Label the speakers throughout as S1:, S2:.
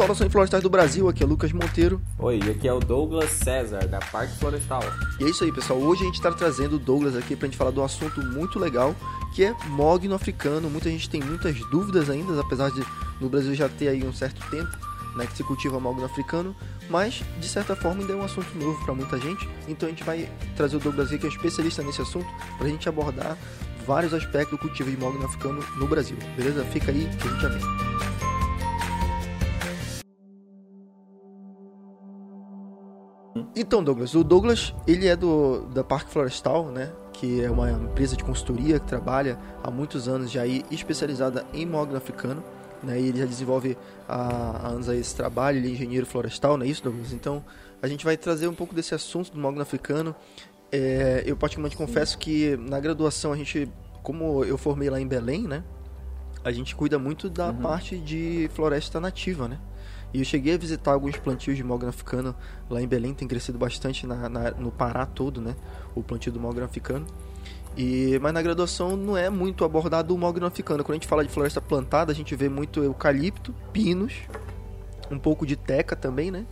S1: Saudações Florestais do Brasil, aqui é Lucas Monteiro.
S2: Oi, aqui é o Douglas César, da Parque Florestal.
S1: E é isso aí, pessoal. Hoje a gente está trazendo o Douglas aqui para a gente falar de um assunto muito legal, que é mogno africano. Muita gente tem muitas dúvidas ainda, apesar de no Brasil já ter aí um certo tempo né, que se cultiva mogno africano, mas de certa forma ainda é um assunto novo para muita gente. Então a gente vai trazer o Douglas aqui, que é especialista nesse assunto, para a gente abordar vários aspectos do cultivo de mogno africano no Brasil. Beleza? Fica aí que a gente já vem. Então, Douglas, o Douglas, ele é do da Parque Florestal, né? Que é uma empresa de consultoria que trabalha há muitos anos já aí especializada em mogno africano, né? Ele já desenvolve há, há anos aí esse trabalho, ele é engenheiro florestal, não é isso, Douglas? Então, a gente vai trazer um pouco desse assunto do mogno africano. É, eu particularmente confesso que na graduação a gente, como eu formei lá em Belém, né? A gente cuida muito da uhum. parte de floresta nativa, né? E eu cheguei a visitar alguns plantios de mogno africano lá em Belém, tem crescido bastante na, na, no Pará todo, né? O plantio do mogno africano. E, mas na graduação não é muito abordado o mogno africano. Quando a gente fala de floresta plantada, a gente vê muito eucalipto, pinos, um pouco de teca também, né?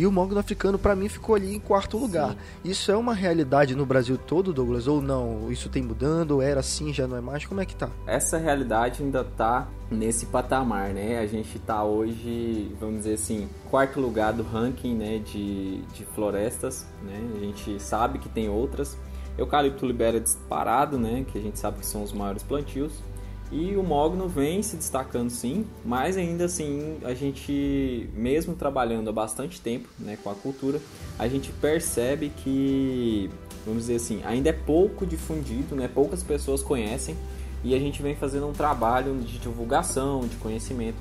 S1: E o mogno africano, para mim, ficou ali em quarto lugar. Sim. Isso é uma realidade no Brasil todo, Douglas? Ou não? Isso tem mudando? Ou era assim, já não é mais? Como é que tá?
S2: Essa realidade ainda tá nesse patamar, né? A gente tá hoje, vamos dizer assim, quarto lugar do ranking né, de, de florestas, né? A gente sabe que tem outras. Eucalipto libera disparado, né? Que a gente sabe que são os maiores plantios. E o Mogno vem se destacando sim, mas ainda assim a gente, mesmo trabalhando há bastante tempo né, com a cultura, a gente percebe que, vamos dizer assim, ainda é pouco difundido, né, poucas pessoas conhecem e a gente vem fazendo um trabalho de divulgação, de conhecimento,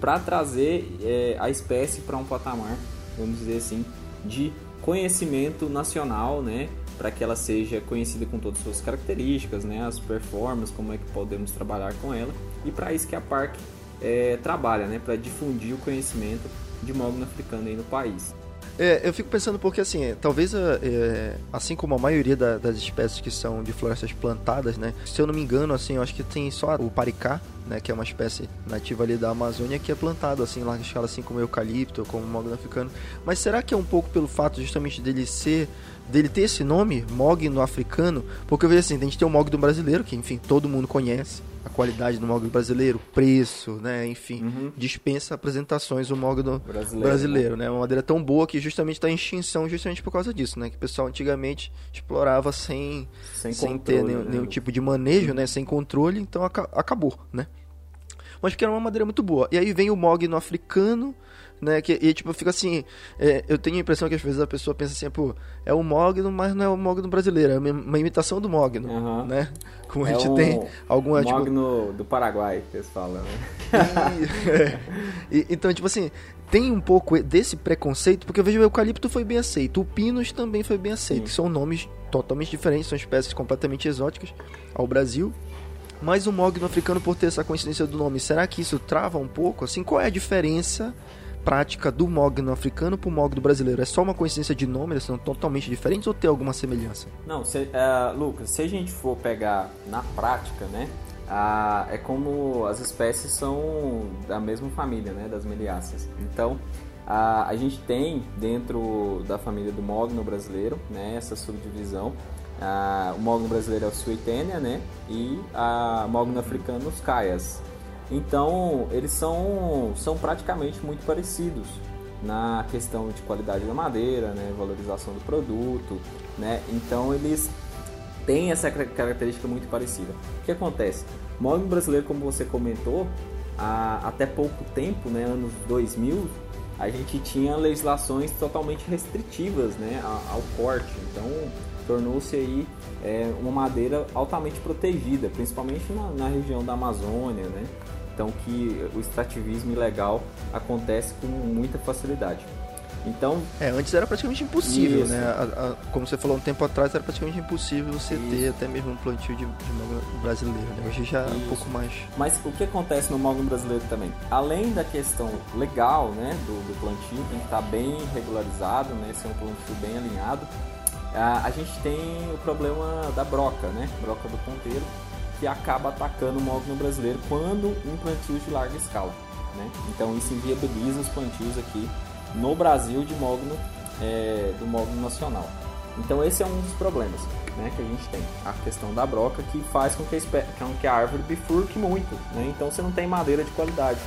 S2: para trazer é, a espécie para um patamar, vamos dizer assim, de conhecimento nacional, né, para que ela seja conhecida com todas as suas características, né, as performances, como é que podemos trabalhar com ela, e para isso que a Park é, trabalha, né, para difundir o conhecimento de mogno africano aí no país.
S1: É, eu fico pensando porque, assim, é, talvez, é, é, assim como a maioria da, das espécies que são de florestas plantadas, né? Se eu não me engano, assim, eu acho que tem só o paricá, né? Que é uma espécie nativa ali da Amazônia que é plantado, assim, em larga escala, assim como o eucalipto, como o mogno africano. Mas será que é um pouco pelo fato justamente dele ser dele ter esse nome, mogno africano, porque eu vejo assim, a gente tem o mogno brasileiro, que enfim, todo mundo conhece, a qualidade do mogno brasileiro, preço, né, enfim, uhum. dispensa apresentações o mogno brasileiro, brasileiro né? né? Uma madeira tão boa que justamente está em extinção justamente por causa disso, né, que o pessoal antigamente explorava sem sem, sem ter nenhum, né? nenhum, tipo de manejo, né, sem controle, então acabou, né? Mas porque era uma madeira muito boa. E aí vem o mogno africano, né? Que, e tipo, fica assim, é, eu tenho a impressão que às vezes a pessoa pensa assim, pô, é o Mogno, mas não é o Mogno brasileiro, é uma imitação do Mogno, uhum. né? Como é a gente um tem alguma...
S2: Tipo Mogno tipo... do Paraguai, que eles falam, né?
S1: E, é. e, então, tipo assim, tem um pouco desse preconceito, porque eu vejo o eucalipto foi bem aceito, o pinus também foi bem aceito, são nomes totalmente diferentes, são espécies completamente exóticas ao Brasil, mas o mogno africano, por ter essa coincidência do nome, será que isso trava um pouco? Assim, qual é a diferença prática do mogno africano para o mogno brasileiro? É só uma coincidência de nome, eles são totalmente diferentes ou tem alguma semelhança?
S2: Não, se, uh, Lucas, se a gente for pegar na prática, né, é como as espécies são da mesma família, né, das meliáceas. Então, a gente tem dentro da família do mogno brasileiro, né, essa subdivisão. O mogno brasileiro é o Suetenia, né, e o mogno africano os Caias. Então, eles são, são praticamente muito parecidos na questão de qualidade da madeira, né, valorização do produto, né? Então, eles têm essa característica muito parecida. O que acontece? O móvel brasileiro, como você comentou, há, até pouco tempo, né, anos 2000, a gente tinha legislações totalmente restritivas, né, ao corte. Então, tornou-se aí é, uma madeira altamente protegida, principalmente na, na região da Amazônia, né? Então que o extrativismo ilegal acontece com muita facilidade. Então,
S1: é, antes era praticamente impossível, isso. né? A, a, como você falou um tempo atrás, era praticamente impossível você isso. ter até mesmo um plantio de, de brasileiro, né? Hoje já é um pouco mais.
S2: Mas o que acontece no mogno brasileiro também? Além da questão legal, né, do, do plantio, tem que estar bem regularizado, né, ser um plantio bem alinhado. A, a gente tem o problema da broca, né? Broca do ponteiro que acaba atacando o mogno brasileiro quando em plantios de larga escala. Né? Então isso inviabiliza os plantios aqui no Brasil de mogno, é, do mogno nacional. Então esse é um dos problemas né, que a gente tem. A questão da broca que faz com que a, com que a árvore bifurque muito. Né? Então você não tem madeira de qualidade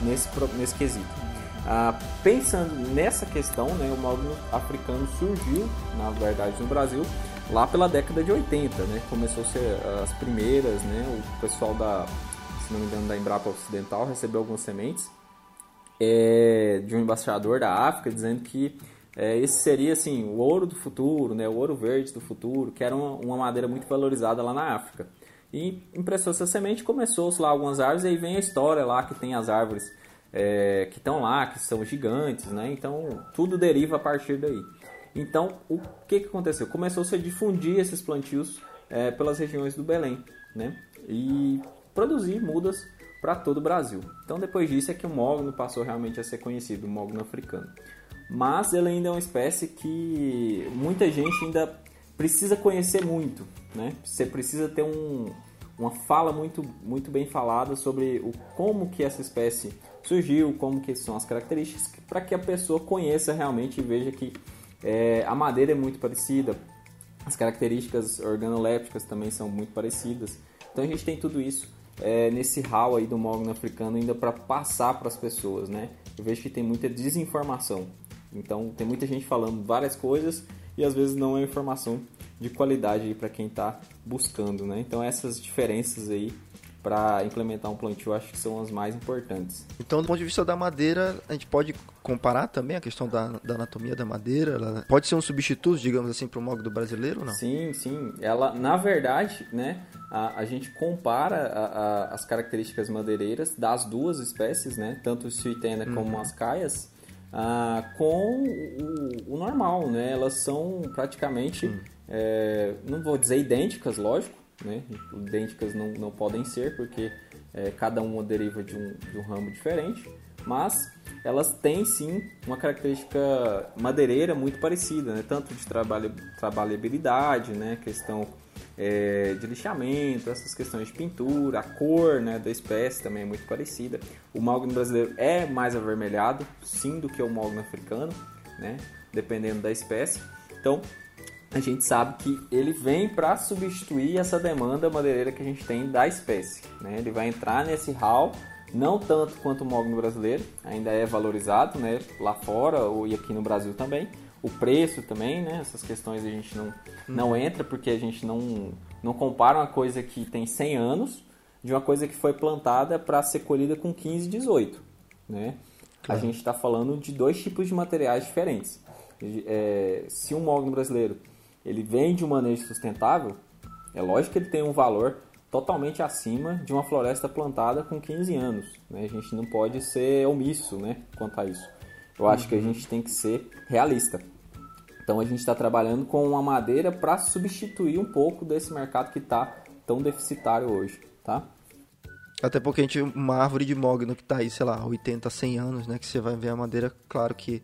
S2: nesse, nesse quesito. Ah, pensando nessa questão, né, o mogno africano surgiu, na verdade, no Brasil, lá pela década de 80, né? Começou a ser as primeiras, né? O pessoal da, se não me engano, da Embrapa Ocidental recebeu algumas sementes é, de um embaixador da África dizendo que é, esse seria assim o ouro do futuro, né? O ouro verde do futuro, que era uma, uma madeira muito valorizada lá na África. E impressou essa semente, começou lá algumas árvores, e aí vem a história lá que tem as árvores é, que estão lá, que são gigantes, né? Então tudo deriva a partir daí. Então, o que, que aconteceu? Começou-se a difundir esses plantios é, pelas regiões do Belém, né? E produzir mudas para todo o Brasil. Então, depois disso é que o mogno passou realmente a ser conhecido, o mogno africano. Mas ele ainda é uma espécie que muita gente ainda precisa conhecer muito, né? Você precisa ter um, uma fala muito, muito bem falada sobre o como que essa espécie surgiu, como que são as características, para que a pessoa conheça realmente e veja que é, a madeira é muito parecida, as características organolépticas também são muito parecidas. Então a gente tem tudo isso é, nesse hall aí do mogno africano ainda para passar para as pessoas, né? Eu vejo que tem muita desinformação. Então tem muita gente falando várias coisas e às vezes não é informação de qualidade para quem está buscando, né? Então essas diferenças aí para implementar um plantio, acho que são as mais importantes.
S1: Então, do ponto de vista da madeira, a gente pode comparar também a questão da, da anatomia da madeira? Ela pode ser um substituto, digamos assim, para o mogno brasileiro ou não?
S2: Sim, sim. Ela, na verdade, né, a, a gente compara a, a, as características madeireiras das duas espécies, né, tanto o suitena uhum. como as caias, ah, com o, o, normal, né? Elas são praticamente, é, não vou dizer idênticas, lógico, né? Idênticas não, não podem ser, porque é, cada uma deriva de um, de um ramo diferente, mas elas têm sim uma característica madeireira muito parecida, né? tanto de trabalho, trabalhabilidade, né? questão é, de lixamento, essas questões de pintura, a cor né, da espécie também é muito parecida. O mogno brasileiro é mais avermelhado, sim, do que o mogno africano, né? dependendo da espécie. Então, a gente sabe que ele vem para substituir essa demanda madeireira que a gente tem da espécie. Né? Ele vai entrar nesse hall, não tanto quanto o mogno brasileiro, ainda é valorizado né? lá fora e aqui no Brasil também. O preço também, né? essas questões a gente não, não uhum. entra porque a gente não, não compara uma coisa que tem 100 anos de uma coisa que foi plantada para ser colhida com 15, 18. Né? Claro. A gente está falando de dois tipos de materiais diferentes. É, se um mogno brasileiro ele vem de um manejo sustentável, é lógico que ele tem um valor totalmente acima de uma floresta plantada com 15 anos. Né? A gente não pode ser omisso né, quanto a isso. Eu acho que a gente tem que ser realista. Então a gente está trabalhando com uma madeira para substituir um pouco desse mercado que está tão deficitário hoje, tá?
S1: Até porque a gente, uma árvore de mogno que está aí, sei lá, 80, 100 anos, né? Que você vai ver a madeira, claro que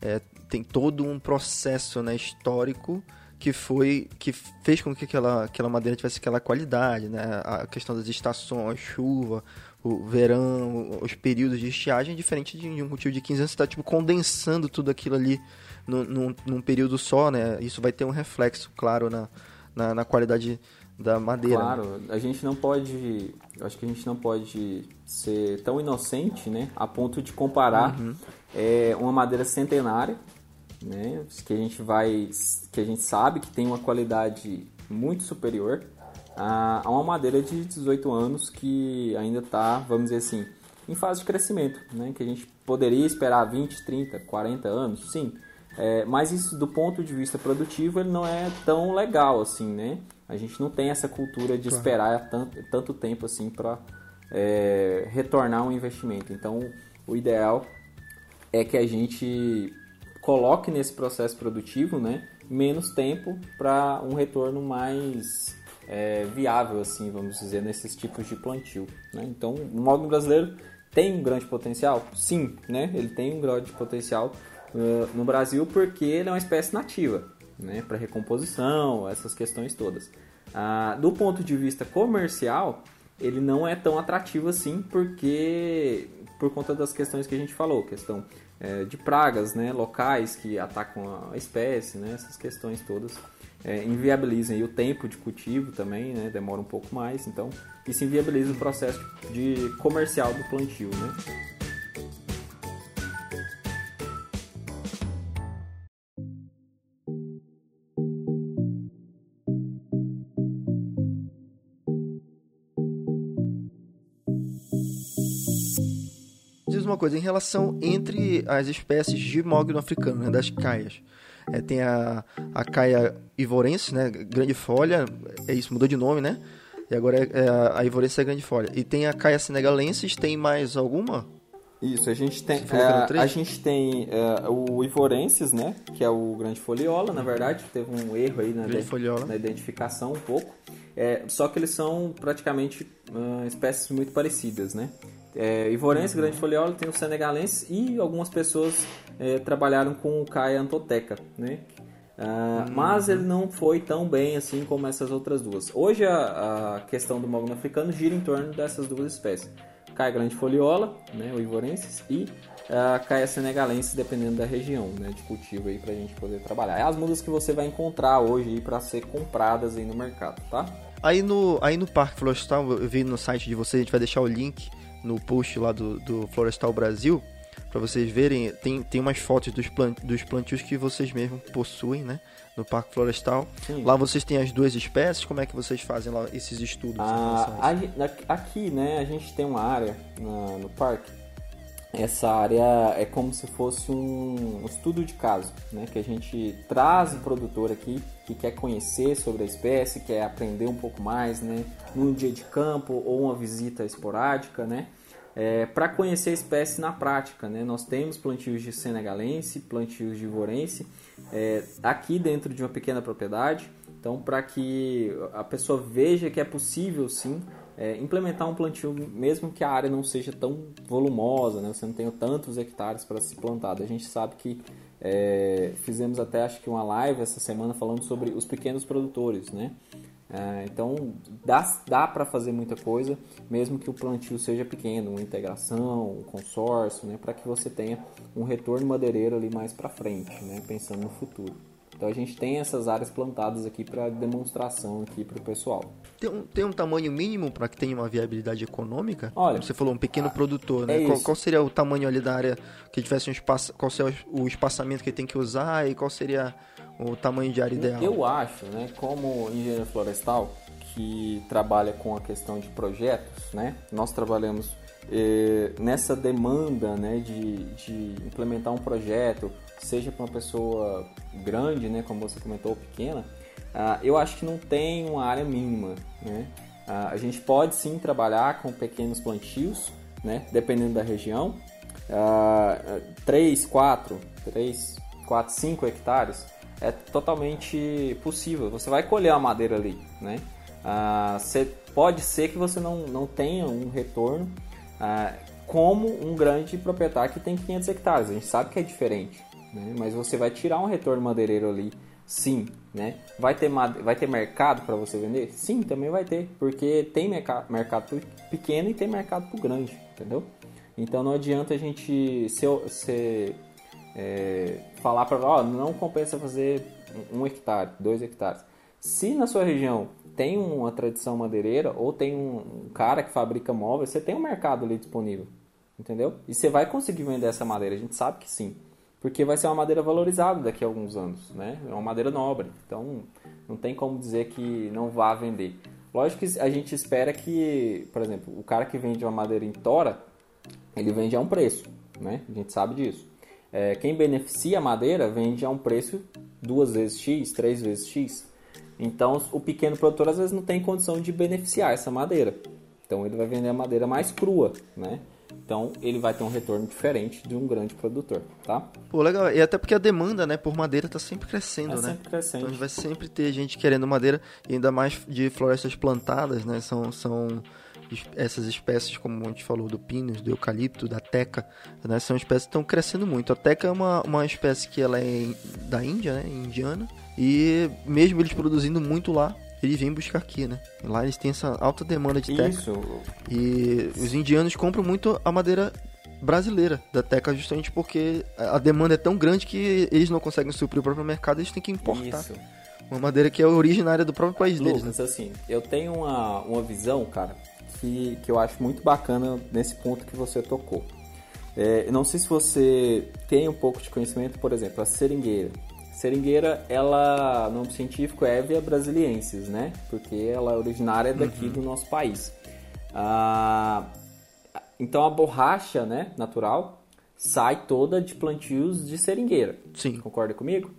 S1: é, tem todo um processo né, histórico que foi que fez com que aquela, aquela madeira tivesse aquela qualidade, né? A questão das estações, chuva, o verão, os períodos de estiagem, diferente de um cultivo de 15 anos, você está tipo, condensando tudo aquilo ali num, num, num, período só, né? Isso vai ter um reflexo, claro, na, na, na qualidade da madeira.
S2: Né? Claro, né? a gente não pode, acho que a gente não pode ser tão inocente, né? A ponto de comparar uhum. é, uma madeira centenária né? Que a gente vai, que a gente sabe que tem uma qualidade muito superior a, a uma madeira de 18 anos que ainda está, vamos dizer assim, em fase de crescimento, né? Que a gente poderia esperar 20, 30, 40 anos, sim. É, mas isso do ponto de vista produtivo ele não é tão legal assim, né? A gente não tem essa cultura de esperar tanto, tanto tempo assim para é, retornar um investimento. Então, o ideal é que a gente coloque nesse processo produtivo né, menos tempo para um retorno mais é, viável, assim, vamos dizer, nesses tipos de plantio. Né? Então, o modo brasileiro tem um grande potencial? Sim, né? ele tem um grande potencial uh, no Brasil porque ele é uma espécie nativa, né? para recomposição, essas questões todas. Uh, do ponto de vista comercial, ele não é tão atrativo assim, porque por conta das questões que a gente falou, questão é, de pragas, né, locais que atacam a espécie, né, essas questões todas é, inviabilizam e o tempo de cultivo também, né, demora um pouco mais, então isso inviabiliza o processo de comercial do plantio, né.
S1: Uma coisa, em relação entre as espécies de mogno africano, né, das caias. É, tem a, a caia ivorense, né, grande folha, é isso, mudou de nome, né? E agora é, é a, a ivorense é grande folha. E tem a caia senegalensis, tem mais alguma?
S2: Isso, a gente tem, é, a gente tem é, o Ivorensis, né, que é o grande foliola, na verdade, teve um erro aí na, de, na identificação um pouco, é, só que eles são praticamente uh, espécies muito parecidas, né. É, Ivorense, uhum. grande foliola, tem o senegalense e algumas pessoas é, trabalharam com o Caia antoteca, né? Uh, uhum. Mas ele não foi tão bem assim como essas outras duas. Hoje a, a questão do mogno africano gira em torno dessas duas espécies. Caia grande foliola, né, o ivorensis, e a caia senegalense, dependendo da região né, de cultivo aí para a gente poder trabalhar. É as mudas que você vai encontrar hoje para ser compradas aí no mercado, tá?
S1: Aí no, aí no Parque Florestal, eu vi no site de vocês, a gente vai deixar o link no post lá do, do Florestal Brasil, para vocês verem, tem, tem umas fotos dos, plant, dos plantios que vocês mesmos possuem, né? No Parque Florestal. Sim. Lá vocês têm as duas espécies, como é que vocês fazem lá esses estudos?
S2: Ah, aqui, né, a gente tem uma área na, no parque. Essa área é como se fosse um estudo de caso, né? Que a gente traz o produtor aqui que quer conhecer sobre a espécie, quer aprender um pouco mais, né? Num dia de campo ou uma visita esporádica, né? É, para conhecer a espécie na prática, né? Nós temos plantios de senegalense, plantios de ivorense, é, aqui dentro de uma pequena propriedade. Então, para que a pessoa veja que é possível sim é, implementar um plantio, mesmo que a área não seja tão volumosa, né? você não tenha tantos hectares para se plantar. A gente sabe que é, fizemos até acho que uma live essa semana falando sobre os pequenos produtores, né? É, então dá, dá para fazer muita coisa, mesmo que o plantio seja pequeno, uma integração, um consórcio, né? Para que você tenha um retorno madeireiro ali mais para frente, né? Pensando no futuro. Então a gente tem essas áreas plantadas aqui para demonstração aqui para o pessoal.
S1: Tem um, tem um tamanho mínimo para que tenha uma viabilidade econômica? Olha, você falou um pequeno a, produtor, né? É qual, qual, seria o tamanho ali da área que tivesse um espaço? Qual seria o espaçamento que ele tem que usar e qual seria o tamanho de área ideal?
S2: Eu acho, né? Como engenheiro florestal que trabalha com a questão de projetos, né? Nós trabalhamos eh, nessa demanda, né? De, de implementar um projeto seja para uma pessoa grande, né, como você comentou, pequena, uh, eu acho que não tem uma área mínima, né? Uh, a gente pode sim trabalhar com pequenos plantios, né, dependendo da região, uh, 3, 4, 3, 4, 5 hectares é totalmente possível. Você vai colher a madeira ali, né? Uh, pode ser que você não, não tenha um retorno uh, como um grande proprietário que tem 500 hectares. A gente sabe que é diferente né? mas você vai tirar um retorno madeireiro ali, sim, né? Vai ter, vai ter mercado para você vender? Sim, também vai ter, porque tem mercado, mercado pequeno e tem mercado pro grande, entendeu? Então não adianta a gente se, se é, falar para ó, não compensa fazer um hectare, dois hectares. Se na sua região tem uma tradição madeireira ou tem um cara que fabrica móveis, você tem um mercado ali disponível, entendeu? E você vai conseguir vender essa madeira, a gente sabe que sim porque vai ser uma madeira valorizada daqui a alguns anos, né? É uma madeira nobre, então não tem como dizer que não vá vender. Lógico que a gente espera que, por exemplo, o cara que vende uma madeira em tora, ele vende a um preço, né? A gente sabe disso. É, quem beneficia a madeira vende a um preço duas vezes X, três vezes X. Então o pequeno produtor às vezes não tem condição de beneficiar essa madeira. Então ele vai vender a madeira mais crua, né? Então ele vai ter um retorno diferente de um grande produtor, tá?
S1: Pô, legal. E até porque a demanda, né, por madeira está sempre crescendo,
S2: é
S1: né?
S2: Sempre crescendo.
S1: Então vai sempre ter gente querendo madeira, e ainda mais de florestas plantadas, né? São, são essas espécies, como a gente falou, do pinus, do eucalipto, da teca, né? São espécies que estão crescendo muito. A teca é uma, uma espécie que ela é da Índia, né? Indiana. E mesmo eles produzindo muito lá, eles vêm buscar aqui, né? Lá eles têm essa alta demanda de teca.
S2: Isso.
S1: E os indianos compram muito a madeira brasileira da teca justamente porque a demanda é tão grande que eles não conseguem suprir o próprio mercado, eles têm que importar.
S2: Isso.
S1: Uma madeira que é originária do próprio país deles, né?
S2: Lucas, assim, eu tenho uma, uma visão, cara, que, que eu acho muito bacana nesse ponto que você tocou. É, eu não sei se você tem um pouco de conhecimento, por exemplo, a seringueira. Seringueira, ela, no nome científico, é Evia brasiliensis, né? Porque ela é originária daqui do nosso país. Ah, então a borracha, né, natural, sai toda de plantios de seringueira.
S1: Sim.
S2: Concorda comigo?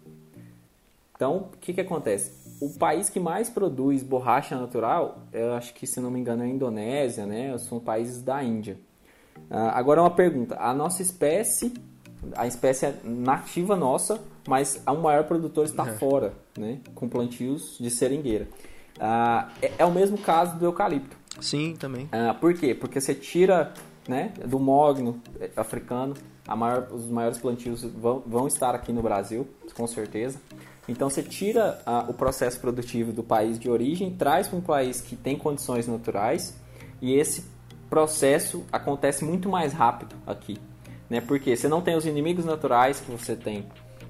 S2: Então, o que, que acontece? O país que mais produz borracha natural, eu acho que, se não me engano, é a Indonésia, né? São países da Índia. Ah, agora, uma pergunta. A nossa espécie, a espécie nativa nossa, mas o maior produtor está
S1: É.
S2: fora, né? Com plantios de seringueira. Ah, é, é o mesmo caso do eucalipto.
S1: Sim, também.
S2: Ah, por quê? Porque você tira né, do mogno africano, maior- os maiores plantios vão, vão estar aqui no Brasil, com certeza. Então você tira ah, o processo produtivo do país de origem, traz para um país que tem condições naturais e esse processo acontece muito mais rápido aqui. Né? Porque você não tem os inimigos naturais que você tem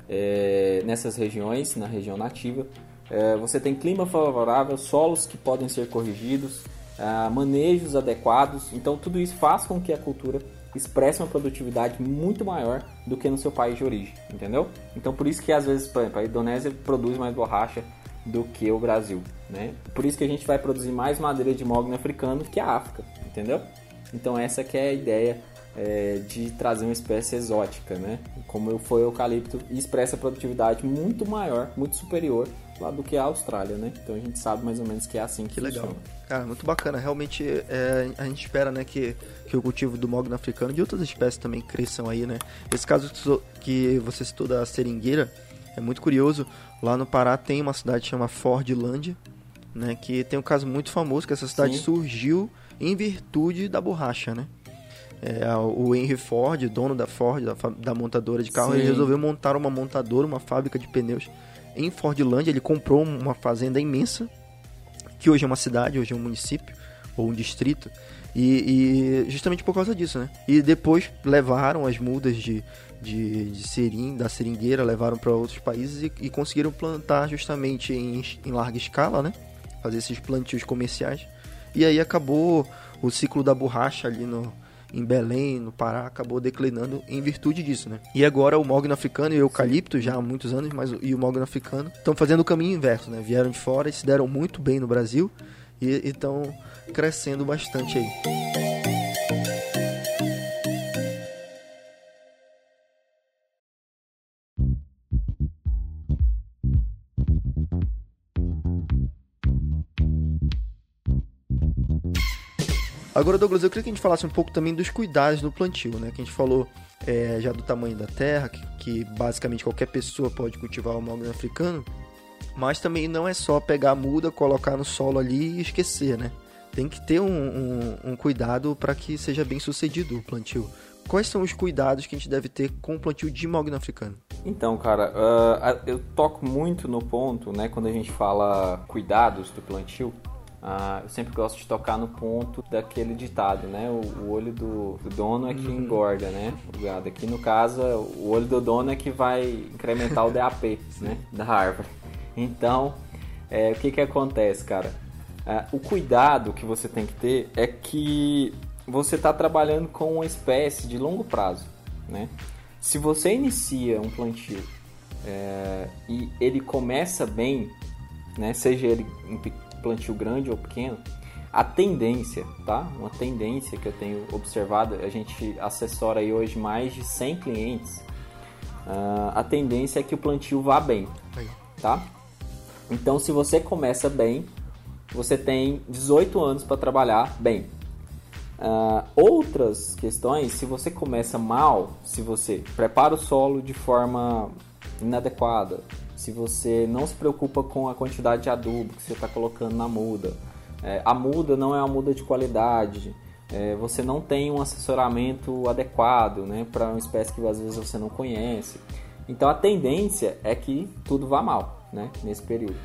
S2: eh, nessas regiões, na região nativa. Eh, você tem clima favorável, solos que podem ser corrigidos, ah, manejos adequados. Então, tudo isso faz com que a cultura expresse uma produtividade muito maior do que no seu país de origem, entendeu? Então, por isso que às vezes, por exemplo, a Indonésia produz mais borracha do que o Brasil, né? Por isso que a gente vai produzir mais madeira de mogno africano que a África, entendeu? Então, essa que é a ideia é, de trazer uma espécie exótica, né? Como foi o eucalipto e expressa produtividade muito maior, muito superior lá do que a Austrália, né? Então a gente sabe mais ou menos que é assim que,
S1: Que legal. Cara, muito bacana. Realmente, é, a gente espera, né, que, que o cultivo do mogno africano e de outras espécies também cresçam aí, né? Esse caso que você citou da seringueira é muito curioso. Lá no Pará tem uma cidade que chama Fordlândia, né? Que tem um caso muito famoso, que essa cidade
S2: Sim.
S1: surgiu em virtude da borracha, né? É, o Henry Ford, dono da Ford, da, da montadora de carro, ele
S2: Sim.
S1: resolveu montar uma montadora, uma fábrica de pneus em Fordlândia. Ele comprou uma fazenda imensa, que hoje é uma cidade, hoje é um município, ou um distrito, e, e justamente por causa disso, né? E depois levaram as mudas de, de, de serim, da seringueira, levaram para outros países e, e conseguiram plantar justamente em, em larga escala, né? Fazer esses plantios comerciais. E aí acabou o ciclo da borracha ali no, em Belém, no Pará, acabou declinando em virtude disso, né? E agora o mogno africano e o eucalipto, já há muitos anos, mas e o mogno africano estão fazendo o caminho inverso, né? Vieram de fora e se deram muito bem no Brasil e estão crescendo bastante aí. Agora, Douglas, eu queria que a gente falasse um pouco também dos cuidados do plantio, né? Que a gente falou é, já do tamanho da terra, que, que basicamente qualquer pessoa pode cultivar o mogno africano, mas também não é só pegar a muda, colocar no solo ali e esquecer, né? Tem que ter um, um- um cuidado para que seja bem sucedido o plantio. Quais são os cuidados que a gente deve ter com o plantio de mogno africano?
S2: Então, cara, ah, eu toco muito no ponto, né, quando a gente fala cuidados do plantio, ah, eu sempre gosto de tocar no ponto daquele ditado, né, o, o olho do, do dono é que engorda, né, o gado. Aqui no caso, o olho do dono é que vai incrementar o DAP, né, da árvore. Então, é, o que que acontece, cara? Ah, o cuidado que você tem que ter é que você está trabalhando com uma espécie de longo prazo, né? Se você inicia um plantio é, e ele começa bem, né, seja ele pe- plantio grande ou pequeno, a tendência, tá? Uma tendência que eu tenho observado, a gente assessora aí hoje mais de 100 clientes, ah, a tendência é que o plantio vá bem, tá? Então, se você começa bem, você tem 18 anos para trabalhar bem. Ah, outras questões, se você começa mal, se você prepara o solo de forma inadequada, se você não se preocupa com a quantidade de adubo que você está colocando na muda, eh, a muda não é uma muda de qualidade, eh, você não tem um assessoramento adequado né, para uma espécie que às vezes você não conhece. Então a tendência é que tudo vá mal né, nesse período.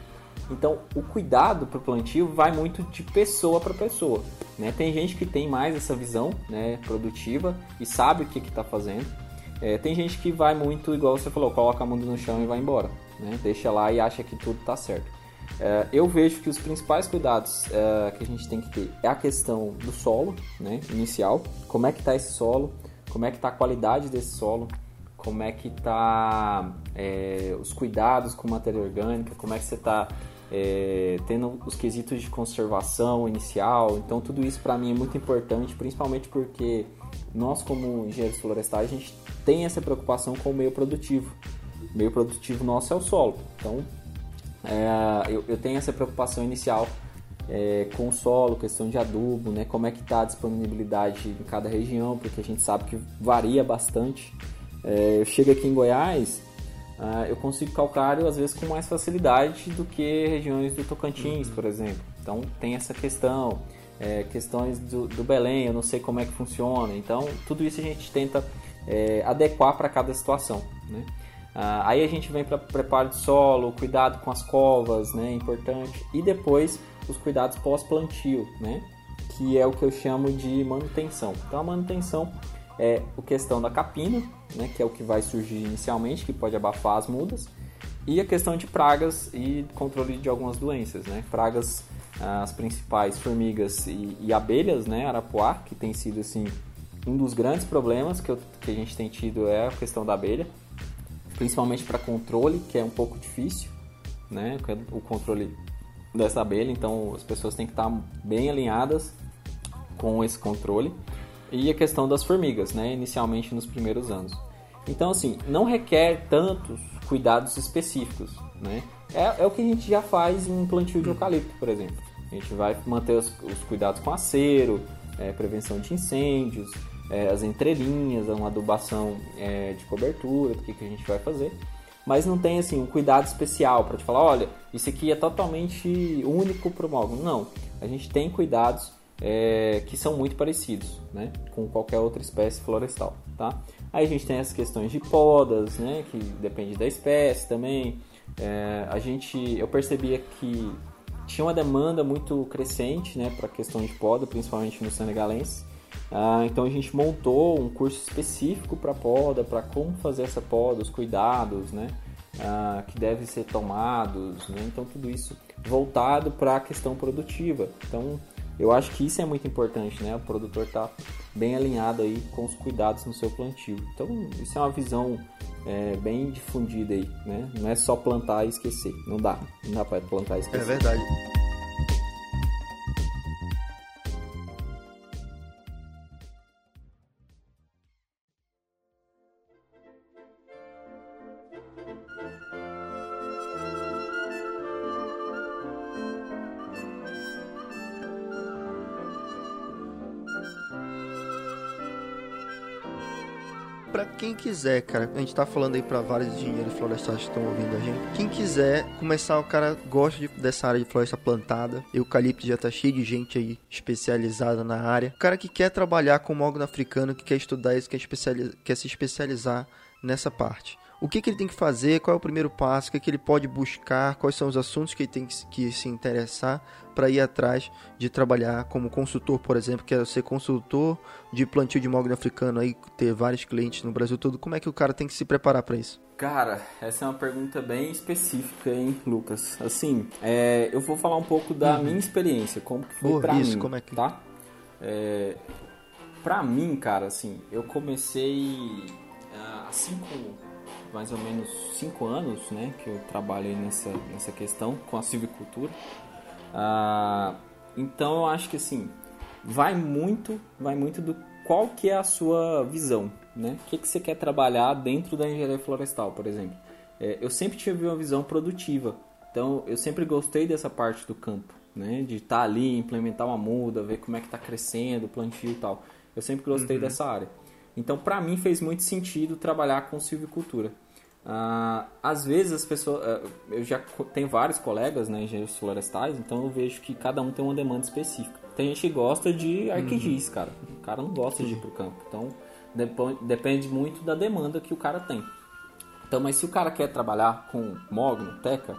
S2: Então, o cuidado para o plantio vai muito de pessoa para pessoa. Né? Tem gente que tem mais essa visão né, produtiva e sabe o que está fazendo. É, tem gente que vai muito, igual você falou, coloca a mão no chão e vai embora. Né? Deixa lá e acha que tudo está certo. É, eu vejo que os principais cuidados é, que a gente tem que ter é a questão do solo né, inicial. Como é que está esse solo? Como é que está a qualidade desse solo? Como é que está é, os cuidados com matéria orgânica? Como é que você está é, tendo os quesitos de conservação inicial. Então, tudo isso para mim é muito importante, principalmente porque nós, como engenheiros florestais, a gente tem essa preocupação com o meio produtivo. Meio produtivo nosso é o solo. Então, é, eu, eu, tenho essa preocupação inicial é, com o solo, questão de adubo, né? como é que está a disponibilidade em cada região, porque a gente sabe que varia bastante. É, eu chego aqui em Goiás, uh, eu consigo calcário às vezes com mais facilidade do que regiões do Tocantins, uhum. por exemplo. Então tem essa questão, é, questões do, do, Belém, eu não sei como é que funciona. Então tudo isso a gente tenta é, adequar para cada situação. Né? Uh, aí a gente vem para preparo de solo, cuidado com as covas, né, importante, e depois os cuidados pós-plantio, né, que é o que eu chamo de manutenção. Então a manutenção é a questão da capina, né, que é o que vai surgir inicialmente, que pode abafar as mudas, e a questão de pragas e controle de algumas doenças, né? Pragas, as principais formigas e, e abelhas, né? Arapuá, que tem sido assim um dos grandes problemas que, eu, que a gente tem tido é a questão da abelha, principalmente para controle, que é um pouco difícil, né? O controle dessa abelha, então as pessoas têm que estar bem alinhadas com esse controle e a questão das formigas, né, inicialmente nos primeiros anos. Então, assim, não requer tantos cuidados específicos, né? É, é o que a gente já faz em plantio de eucalipto, por exemplo. A gente vai manter os, os cuidados com acero, é, prevenção de incêndios, é, as entrelinhas, uma adubação é, de cobertura, o que, que a gente vai fazer. Mas não tem assim um cuidado especial para te falar, olha, isso aqui é totalmente único para o mogno. Não, a gente tem cuidados é, que são muito parecidos né, com qualquer outra espécie florestal. Tá? Aí a gente tem as questões de podas, né, que depende da espécie também. É, a gente, eu percebia que tinha uma demanda muito crescente né, para a questão de poda, principalmente no senegalense. Ah, então a gente montou um curso específico para poda, para como fazer essa poda, os cuidados, né, ah, que devem ser tomados, né, então tudo isso voltado para a questão produtiva. Então eu acho que isso é muito importante, né? O produtor tá bem alinhado aí com os cuidados no seu plantio. Então, isso é uma visão é, bem difundida aí, né? Não é só plantar e esquecer. Não dá. Não dá para plantar e esquecer.
S1: É verdade. Quiser, cara, a gente tá falando aí para vários engenheiros florestais que estão ouvindo a gente. Quem quiser começar, o cara gosta de, dessa área de floresta plantada. Eucalipto já tá cheio de gente aí especializada na área. O cara que quer trabalhar com mogno africano, que quer estudar isso, quer, quer se especializar nessa parte o que, que, ele tem que fazer, qual é o primeiro passo, o que, que ele pode buscar, quais são os assuntos que ele tem que, que se interessar para ir atrás de trabalhar como consultor, por exemplo, quer ser consultor de plantio de mogno africano, aí ter vários clientes no Brasil todo, como é que o cara tem que se preparar para isso?
S2: Cara, essa é uma pergunta bem específica, hein, Lucas? Assim, é, eu vou falar um pouco da uhum. minha experiência, como que foi oh, pra isso, mim, como é que... tá? É, pra mim, cara, assim, eu comecei há cinco mais ou menos cinco anos né, que eu trabalhei nessa, nessa questão com a silvicultura. Ah, então eu acho que assim, vai muito, vai muito do qual que é a sua visão, né? O que, que você quer trabalhar dentro da engenharia florestal, por exemplo. É, eu sempre tive uma visão produtiva, então eu sempre gostei dessa parte do campo, né? De estar tá ali, implementar uma muda, ver como é que está crescendo, plantio e tal. Eu sempre gostei uhum. dessa área. Então, para mim, fez muito sentido trabalhar com silvicultura. Uh, às vezes as pessoas. Uh, eu já tenho vários colegas, né, engenheiros florestais, então eu vejo que cada um tem uma demanda específica. Tem gente que gosta de arquigis, uhum. cara. O cara não gosta de ir pro campo. Então depende muito da demanda que o cara tem. Então, mas se o cara quer trabalhar com mogno, teca,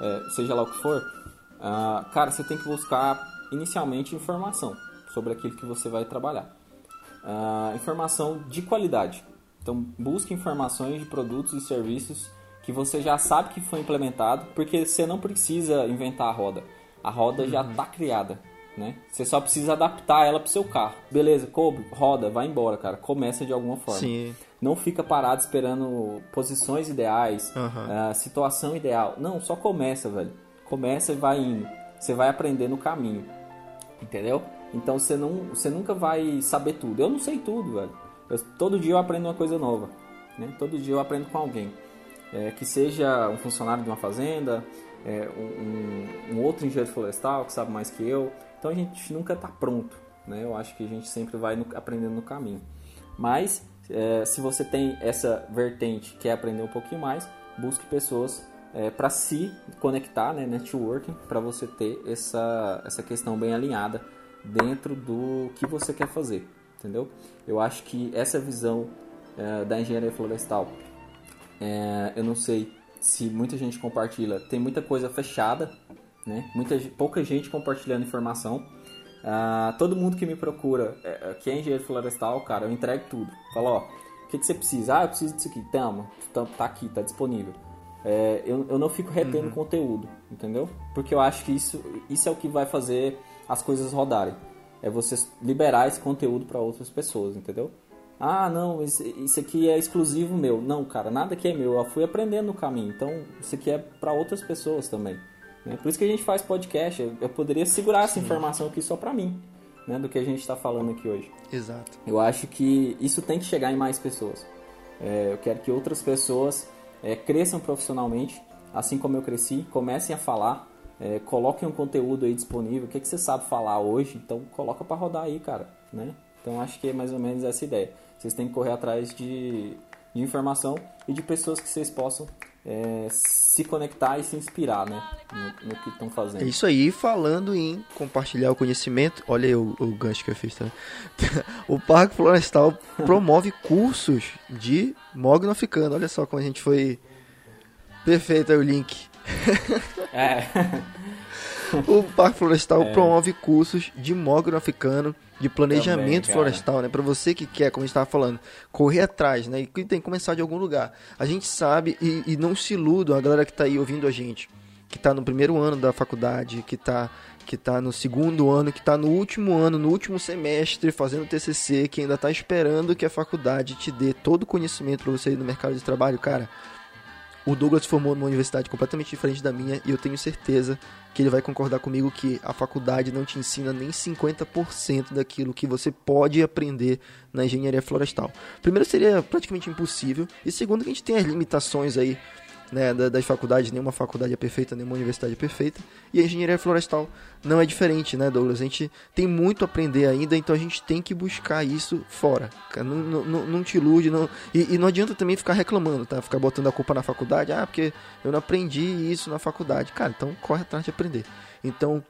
S2: é, seja lá o que for, uh, cara, você tem que buscar inicialmente informação sobre aquilo que você vai trabalhar. Informação de qualidade. Então, busque informações de produtos e serviços que você já sabe que foi implementado, porque você não precisa inventar a roda. A roda uhum. já está criada, né? Você só precisa adaptar ela para o seu carro. Beleza, coube, roda, vai embora, cara. Começa de alguma forma.
S1: Sim.
S2: Não fica parado esperando posições ideais, uhum. uh, situação ideal. Não, só começa, velho. Começa e vai indo. Você vai aprender no caminho. Entendeu? Então você, não, você nunca vai saber tudo. Eu não sei tudo, velho. Eu, todo dia eu aprendo uma coisa nova. Né? Todo dia eu aprendo com alguém é, que seja um funcionário de uma fazenda, é, um, um, outro engenheiro florestal que sabe mais que eu. Então a gente nunca está pronto, né? Eu acho que a gente sempre vai no, aprendendo no caminho. Mas é, se você tem essa vertente que é aprender um pouquinho mais, busque pessoas é, para se conectar, né, networking, para você ter essa, essa questão bem alinhada dentro do que você quer fazer, entendeu? Eu acho que essa visão é, da engenharia florestal é, eu não sei se muita gente compartilha. Tem muita coisa fechada, né? Muita, pouca gente compartilhando informação. Uh, todo mundo que me procura, é, que é engenheiro florestal, cara, eu entrego tudo. Falo, ó, o que, que você precisa? Ah, eu preciso disso aqui. Tamo, tá, tá aqui, tá disponível. É, eu, eu não fico retendo uhum. conteúdo, entendeu? Porque eu acho que isso, isso é o que vai fazer as coisas rodarem. É você liberar esse conteúdo para outras pessoas, entendeu? Ah, não, isso aqui é exclusivo meu. Não, cara, nada aqui é meu. Eu fui aprendendo no caminho. Então, isso aqui é para outras pessoas também. Né? Por isso que a gente faz podcast. Eu poderia segurar essa informação aqui só para mim, né? Do que a gente está falando aqui hoje.
S1: Exato.
S2: Eu acho que isso tem que chegar em mais pessoas. É, eu quero que outras pessoas é, cresçam profissionalmente, assim como eu cresci, comecem a falar, é, coloquem um conteúdo aí disponível. O que, que você sabe falar hoje? Então, coloca para rodar aí, cara, né? Então, acho que é mais ou menos essa ideia. Vocês têm que correr atrás de, de informação e de pessoas que vocês possam é, se conectar e se inspirar né, no, no que estão fazendo.
S1: É isso aí, falando em compartilhar o conhecimento, olha aí o, o gancho que eu fiz também. o Parque Florestal promove cursos de mogno africano. Olha só como a gente foi perfeito aí o link.
S2: É.
S1: o Parque Florestal é. promove cursos de mogno africano de planejamento Também, florestal, né? Para você que quer, como a gente estava falando, correr atrás, né? E tem que começar de algum lugar. A gente sabe e, e não se iludam, a galera que está aí ouvindo a gente, que está no primeiro ano da faculdade, que está que tá no segundo ano, que está no último ano, no último semestre, fazendo TCC, que ainda está esperando que a faculdade te dê todo o conhecimento para você ir no mercado de trabalho, cara. O Douglas formou numa universidade completamente diferente da minha e eu tenho certeza que ele vai concordar comigo que a faculdade não te ensina nem 50% daquilo que você pode aprender na engenharia florestal. Primeiro seria praticamente impossível e segundo que a gente tem as limitações aí né, das faculdades, nenhuma faculdade é perfeita, nenhuma universidade é perfeita. E a engenharia florestal não é diferente, né, Douglas? A gente tem muito a aprender ainda, então a gente tem que buscar isso fora. Não, não, não te ilude, não... E, e, não adianta também ficar reclamando, tá? Ficar botando a culpa na faculdade, ah, porque eu não aprendi isso na faculdade. Cara, então corre atrás de aprender. Então,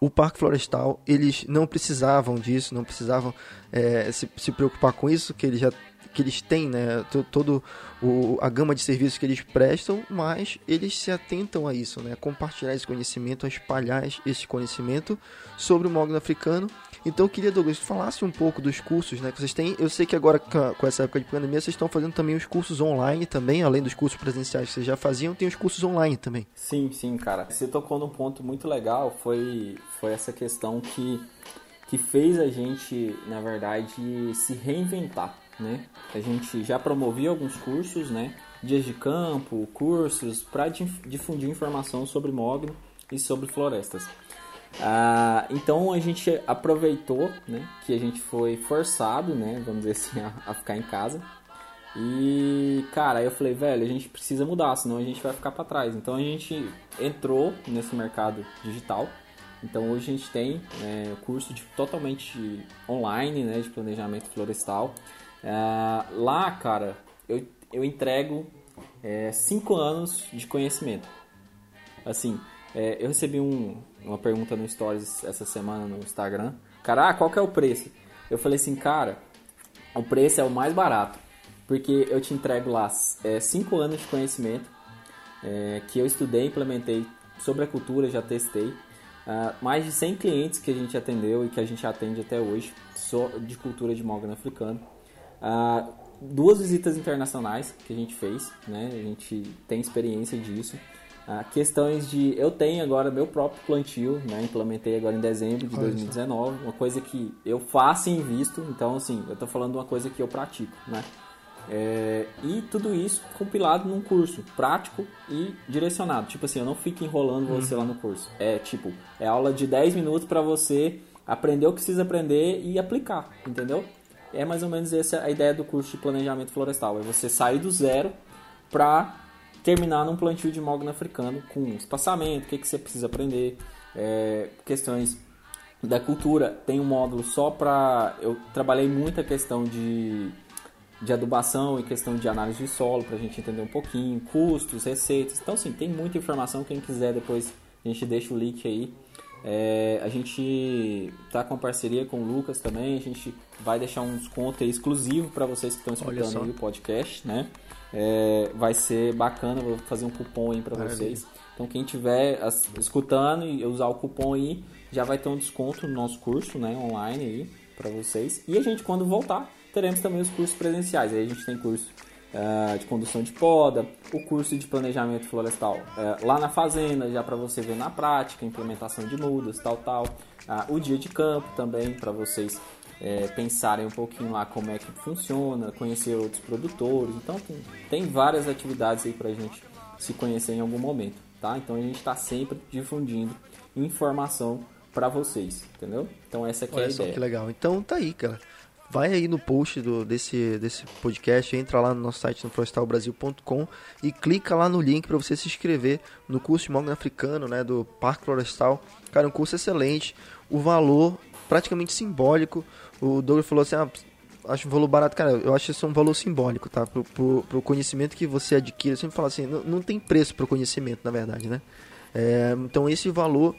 S1: o Parque Florestal, eles não precisavam disso, não precisavam é, se, se preocupar com isso, que eles já que eles têm, né, todo o, a gama de serviços que eles prestam, mas eles se atentam a isso, né, a compartilhar esse conhecimento, a espalhar esse conhecimento sobre o mogno africano. Então eu queria, Douglas, que falasse um pouco dos cursos, né, que vocês têm. Eu sei que agora com essa época de pandemia vocês estão fazendo também os cursos online também, além dos cursos presenciais que vocês já faziam, tem os cursos online também.
S2: Sim, sim, cara. Você tocou num ponto muito legal, foi foi essa questão que que fez a gente, na verdade, se reinventar né? A gente já promovia alguns cursos, né? Dias de campo, cursos para difundir informação sobre mogno e sobre florestas. Ah, então a gente aproveitou, né? Que a gente foi forçado, né? Vamos dizer assim, a, a ficar em casa. E, cara, eu falei, velho, a gente precisa mudar, senão a gente vai ficar para trás. Então a gente entrou nesse mercado digital. Então hoje a gente tem é, curso de, totalmente online, né, de planejamento florestal. É, lá, cara, eu, eu entrego 5 é, anos de conhecimento. Assim, é, eu recebi um, uma pergunta no Stories essa semana no Instagram. Cara, ah, qual que é o preço? Eu falei assim, cara, o preço é o mais barato. Porque eu te entrego lá 5 é, anos de conhecimento é, que eu estudei, implementei sobre a cultura, já testei. Uh, mais de 100 clientes que a gente atendeu e que a gente atende até hoje, só de cultura de mogno africano. Uh, duas visitas internacionais que a gente fez, né? A gente tem experiência disso. Uh, questões de. Eu tenho agora meu próprio plantio, né? Implementei agora em dezembro de 2019, uma coisa que eu faço e invisto, então, assim, eu tô falando de uma coisa que eu pratico, né? É, e tudo isso compilado num curso prático e direcionado. Tipo assim, eu não fico enrolando você uhum. lá no curso. É tipo, é aula de 10 minutos para você aprender o que precisa aprender e aplicar, entendeu? É mais ou menos essa a ideia do curso de planejamento florestal. É você sair do zero para terminar num plantio de mogno africano com espaçamento, o que, que você precisa aprender, é, questões da cultura. Tem um módulo só para... Eu trabalhei muito a questão de de adubação e questão de análise de solo para a gente entender um pouquinho, custos, receitas. Então, sim, tem muita informação. Quem quiser depois a gente deixa o link aí. É, a gente tá com parceria com o Lucas também. A gente vai deixar um desconto exclusivo para vocês que estão escutando aí o podcast, né? É, vai ser bacana, vou fazer um cupom aí para vocês. Então, quem estiver escutando e usar o cupom aí, já vai ter um desconto no nosso curso, né? Online aí para vocês. E a gente, quando voltar, teremos também os cursos presenciais. Aí a gente tem curso uh, de condução de poda, o curso de planejamento florestal uh, lá na fazenda, já para você ver na prática, implementação de mudas, tal, tal. Uh, o dia de campo também, para vocês é, pensarem um pouquinho lá como é que funciona, conhecer outros produtores. Então tem, tem várias atividades aí para a gente se conhecer em algum momento, tá? Então a gente está sempre difundindo informação para vocês, entendeu? Então essa aqui Olha é a
S1: só
S2: ideia.
S1: que legal. Então tá aí, cara vai aí no post do, desse, desse podcast, entra lá no nosso site no florestalbrasil.com e clica lá no link para você se inscrever no curso de mogno africano, né, do Parque Florestal. Cara, um curso excelente, o valor praticamente simbólico. O Douglas falou assim, ah, acho um valor barato, cara, eu acho isso um valor simbólico, tá? Pro, pro, pro conhecimento que você adquire, eu sempre falo assim, não, não tem preço pro conhecimento, na verdade, né? É, então esse valor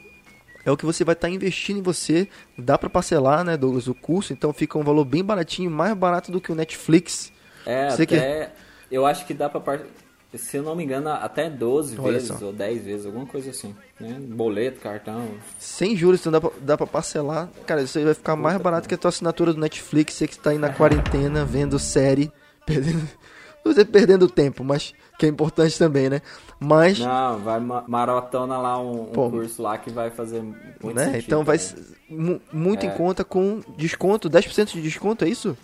S1: é o que você vai estar tá investindo em você. Dá para parcelar, né, Douglas, o curso, então fica um valor bem baratinho, mais barato do que o Netflix.
S2: É, você até, que... eu acho que dá para se eu não me engano, até 12 Olha vezes só. ou 10 vezes, alguma coisa assim. Né? Boleto, cartão.
S1: Sem juros, então dá pra, dá pra parcelar. Cara, isso aí vai ficar Puta mais barato cara. que a tua assinatura do Netflix. Você que está aí na quarentena, vendo série, perdendo. Não sei perdendo tempo, mas que é importante também, né? Mas.
S2: Não, vai marotona lá um, um curso lá que vai fazer muito né?
S1: Sentido, então vai muito é. em conta com desconto, 10% de desconto, é isso?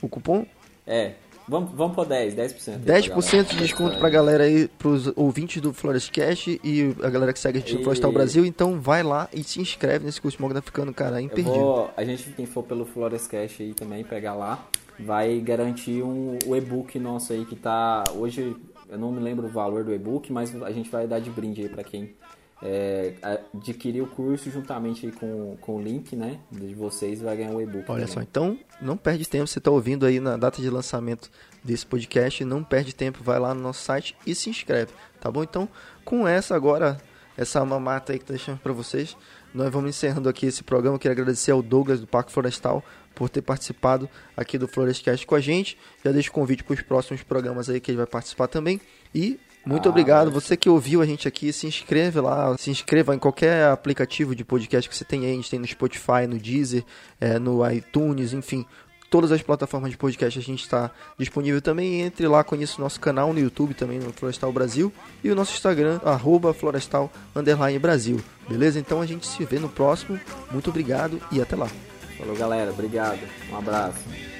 S1: O cupom?
S2: É. Vamos, vamos por 10, 10%.
S1: 10% de desconto pra galera aí, pros ouvintes do Flores Cash e a galera que segue a gente no Florestal Brasil. Então vai lá e se inscreve nesse curso Mogna ficando, cara, imperdível. Vou,
S2: a gente, quem for pelo Flores Cash aí também, pegar lá, vai garantir um, o e-book nosso aí que tá hoje eu não me lembro o valor do e-book, mas a gente vai dar de brinde aí para quem é, adquirir o curso juntamente com, com o link, né, de vocês, vai ganhar o e-book.
S1: Olha também. só, então não perde tempo, você está ouvindo aí na data de lançamento desse podcast, não perde tempo, vai lá no nosso site e se inscreve, tá bom? Então, com essa agora, essa mamata aí que deixamos para vocês, nós vamos encerrando aqui esse programa. Quero agradecer ao Douglas do Parque Florestal por ter participado aqui do Florescast com a gente. Já deixo o convite para os próximos programas aí que ele vai participar também. E muito ah, obrigado. Você que ouviu a gente aqui, se inscreve lá, se inscreva em qualquer aplicativo de podcast que você tem aí. A gente tem no Spotify, no Deezer, é, no iTunes, enfim. Todas as plataformas de podcast a gente está disponível também. Entre lá, conheça o nosso canal no YouTube também, no Florestal Brasil. E o nosso Instagram, arroba Florestal Brasil. Beleza? Então a gente se vê no próximo. Muito obrigado e até lá.
S2: Falou, galera. Obrigado. Um abraço.